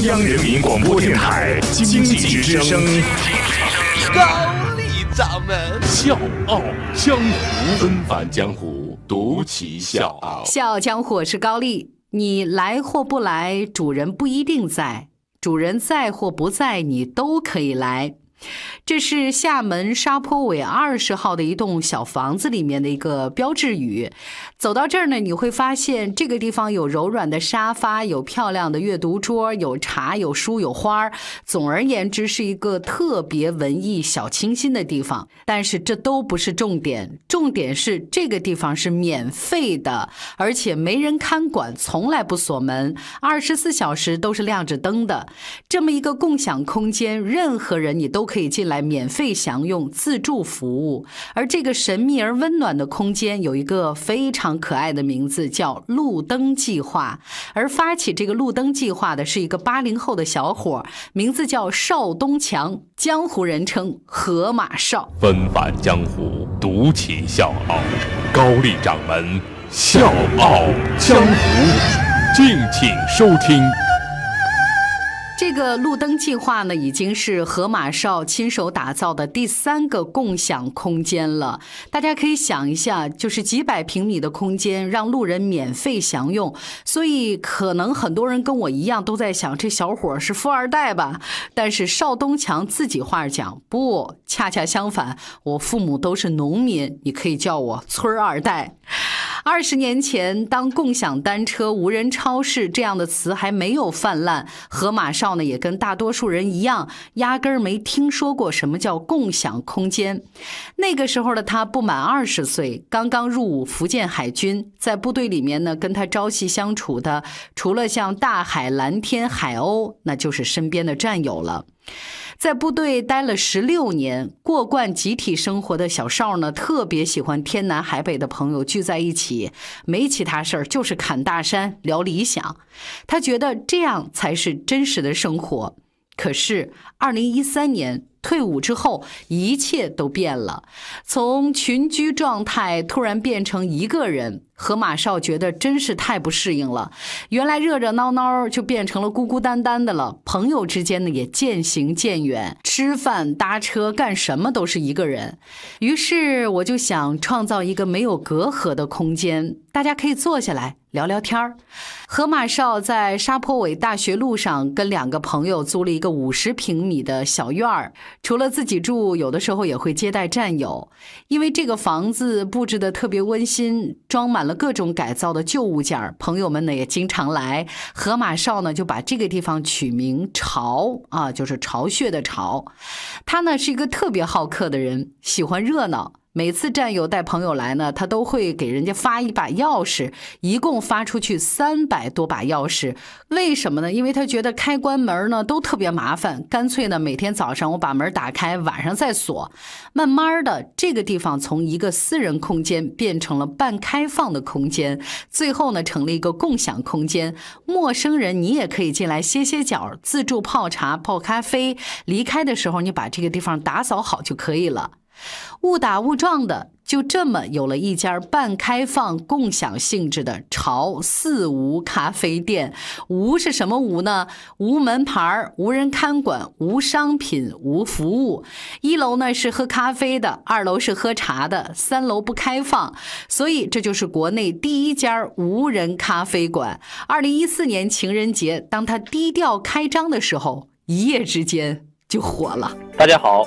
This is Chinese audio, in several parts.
央人民广播电台经济之声，高丽掌门笑傲江湖，恩返江湖，独骑笑傲。笑傲江湖我是高丽，你来或不来，主人不一定在；主人在或不在，你都可以来。这是厦门沙坡尾二十号的一栋小房子里面的一个标志语。走到这儿呢，你会发现这个地方有柔软的沙发，有漂亮的阅读桌，有茶，有书，有花儿。总而言之，是一个特别文艺、小清新的地方。但是这都不是重点，重点是这个地方是免费的，而且没人看管，从来不锁门，二十四小时都是亮着灯的。这么一个共享空间，任何人你都可以进来免费享用自助服务。而这个神秘而温暖的空间有一个非常可爱的名字，叫“路灯计划”。而发起这个路灯计划的是一个八零后的小伙，名字叫邵东强，江湖人称“河马邵”。纷繁江湖，独起笑傲。高丽掌门笑傲江湖，敬请收听。这个路灯计划呢，已经是河马少亲手打造的第三个共享空间了。大家可以想一下，就是几百平米的空间，让路人免费享用。所以，可能很多人跟我一样都在想，这小伙是富二代吧？但是邵东强自己话讲，不，恰恰相反，我父母都是农民，你可以叫我村二代。二十年前，当共享单车、无人超市这样的词还没有泛滥，河马少呢也跟大多数人一样，压根儿没听说过什么叫共享空间。那个时候的他不满二十岁，刚刚入伍福建海军，在部队里面呢，跟他朝夕相处的，除了像大海、蓝天、海鸥，那就是身边的战友了。在部队待了十六年，过惯集体生活的小邵呢，特别喜欢天南海北的朋友聚在一起，没其他事儿，就是侃大山、聊理想。他觉得这样才是真实的生活。可是，二零一三年。退伍之后，一切都变了，从群居状态突然变成一个人。河马少觉得真是太不适应了，原来热热闹闹就变成了孤孤单单的了。朋友之间呢也渐行渐远，吃饭、搭车、干什么都是一个人。于是我就想创造一个没有隔阂的空间，大家可以坐下来聊聊天儿。河马少在沙坡尾大学路上跟两个朋友租了一个五十平米的小院儿。除了自己住，有的时候也会接待战友。因为这个房子布置的特别温馨，装满了各种改造的旧物件朋友们呢也经常来。河马少呢就把这个地方取名“巢”啊，就是巢穴的巢。他呢是一个特别好客的人，喜欢热闹。每次战友带朋友来呢，他都会给人家发一把钥匙，一共发出去三百多把钥匙。为什么呢？因为他觉得开关门呢都特别麻烦，干脆呢每天早上我把门打开，晚上再锁。慢慢的，这个地方从一个私人空间变成了半开放的空间，最后呢成了一个共享空间。陌生人你也可以进来歇歇脚，自助泡茶、泡咖啡。离开的时候，你把这个地方打扫好就可以了。误打误撞的，就这么有了一家半开放、共享性质的潮四无咖啡店。无是什么无呢？无门牌无人看管，无商品，无服务。一楼呢是喝咖啡的，二楼是喝茶的，三楼不开放。所以这就是国内第一家无人咖啡馆。二零一四年情人节，当他低调开张的时候，一夜之间就火了。大家好。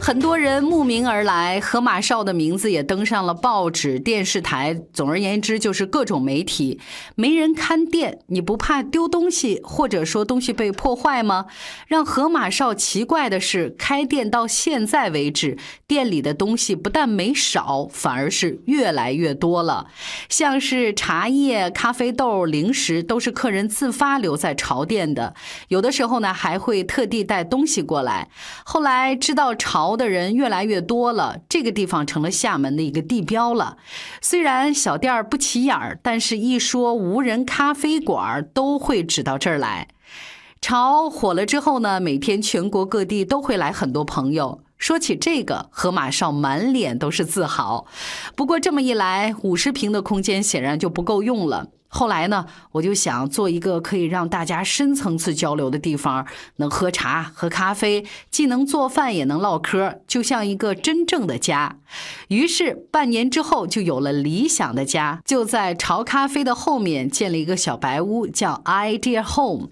很多人慕名而来，河马少的名字也登上了报纸、电视台。总而言之，就是各种媒体。没人看店，你不怕丢东西，或者说东西被破坏吗？让河马少奇怪的是，开店到现在为止，店里的东西不但没少，反而是越来越多了。像是茶叶、咖啡豆、零食，都是客人自发留在潮店的。有的时候呢，还会特地带东西过来。后来知道潮。潮的人越来越多了，这个地方成了厦门的一个地标了。虽然小店儿不起眼儿，但是一说无人咖啡馆儿，都会指到这儿来。潮火了之后呢，每天全国各地都会来很多朋友。说起这个，河马少满脸都是自豪。不过这么一来，五十平的空间显然就不够用了。后来呢，我就想做一个可以让大家深层次交流的地方，能喝茶、喝咖啡，既能做饭也能唠嗑，就像一个真正的家。于是半年之后，就有了理想的家，就在潮咖啡的后面建了一个小白屋，叫 Idea Home。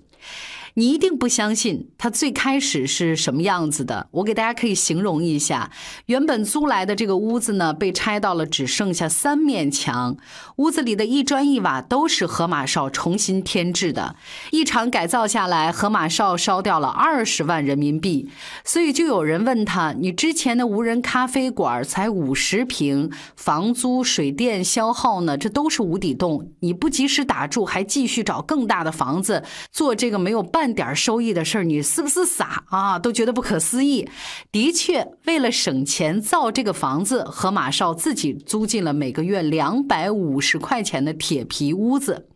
你一定不相信它最开始是什么样子的。我给大家可以形容一下：原本租来的这个屋子呢，被拆到了只剩下三面墙，屋子里的一砖一瓦都是河马少重新添置的。一场改造下来，河马少烧掉了二十万人民币。所以就有人问他：“你之前的无人咖啡馆才五十平，房租、水电消耗呢？这都是无底洞。你不及时打住，还继续找更大的房子做这个没有办”点收益的事儿，你是不是傻啊？都觉得不可思议。的确，为了省钱造这个房子，何马少自己租进了每个月两百五十块钱的铁皮屋子。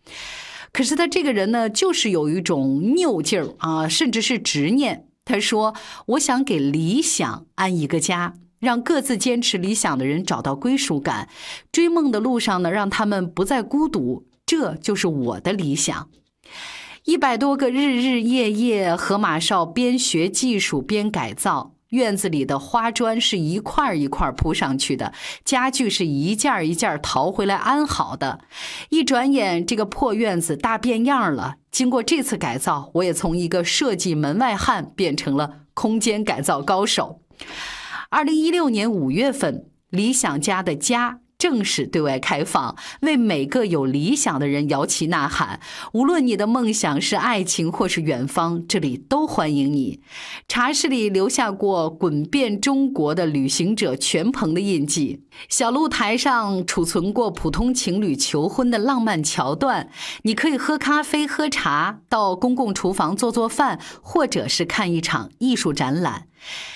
可是他这个人呢，就是有一种拗劲儿啊，甚至是执念。他说：“我想给理想安一个家，让各自坚持理想的人找到归属感，追梦的路上呢，让他们不再孤独。这就是我的理想。”一百多个日日夜夜，河马少边学技术边改造。院子里的花砖是一块一块铺上去的，家具是一件一件淘回来安好的。一转眼，这个破院子大变样了。经过这次改造，我也从一个设计门外汉变成了空间改造高手。二零一六年五月份，理想家的家。正式对外开放，为每个有理想的人摇旗呐喊。无论你的梦想是爱情或是远方，这里都欢迎你。茶室里留下过滚遍中国的旅行者全棚的印记，小露台上储存过普通情侣求婚的浪漫桥段。你可以喝咖啡、喝茶，到公共厨房做做饭，或者是看一场艺术展览。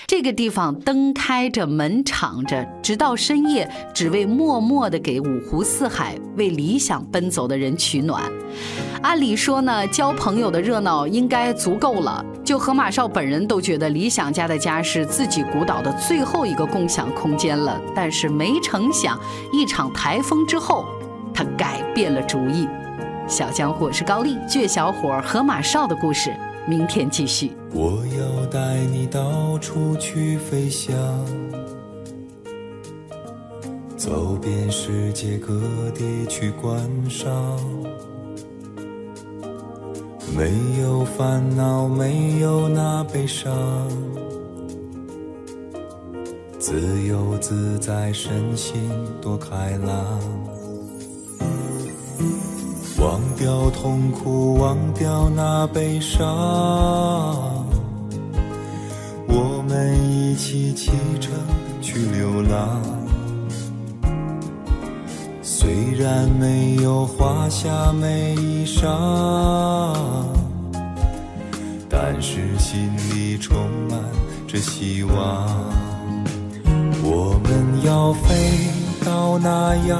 这个地方灯开着，门敞着，直到深夜，只为默默地给五湖四海为理想奔走的人取暖。按理说呢，交朋友的热闹应该足够了。就河马少本人都觉得，理想家的家是自己鼓捣的最后一个共享空间了。但是没成想，一场台风之后，他改变了主意。小江湖是高丽倔小伙河马少的故事。明天继续。我要带你到处去飞翔，走遍世界各地去观赏。没有烦恼，没有那悲伤，自由自在，身心多开朗。忘掉痛苦，忘掉那悲伤，我们一起启程去流浪。虽然没有华夏美衣裳，但是心里充满着希望。我们要飞到那遥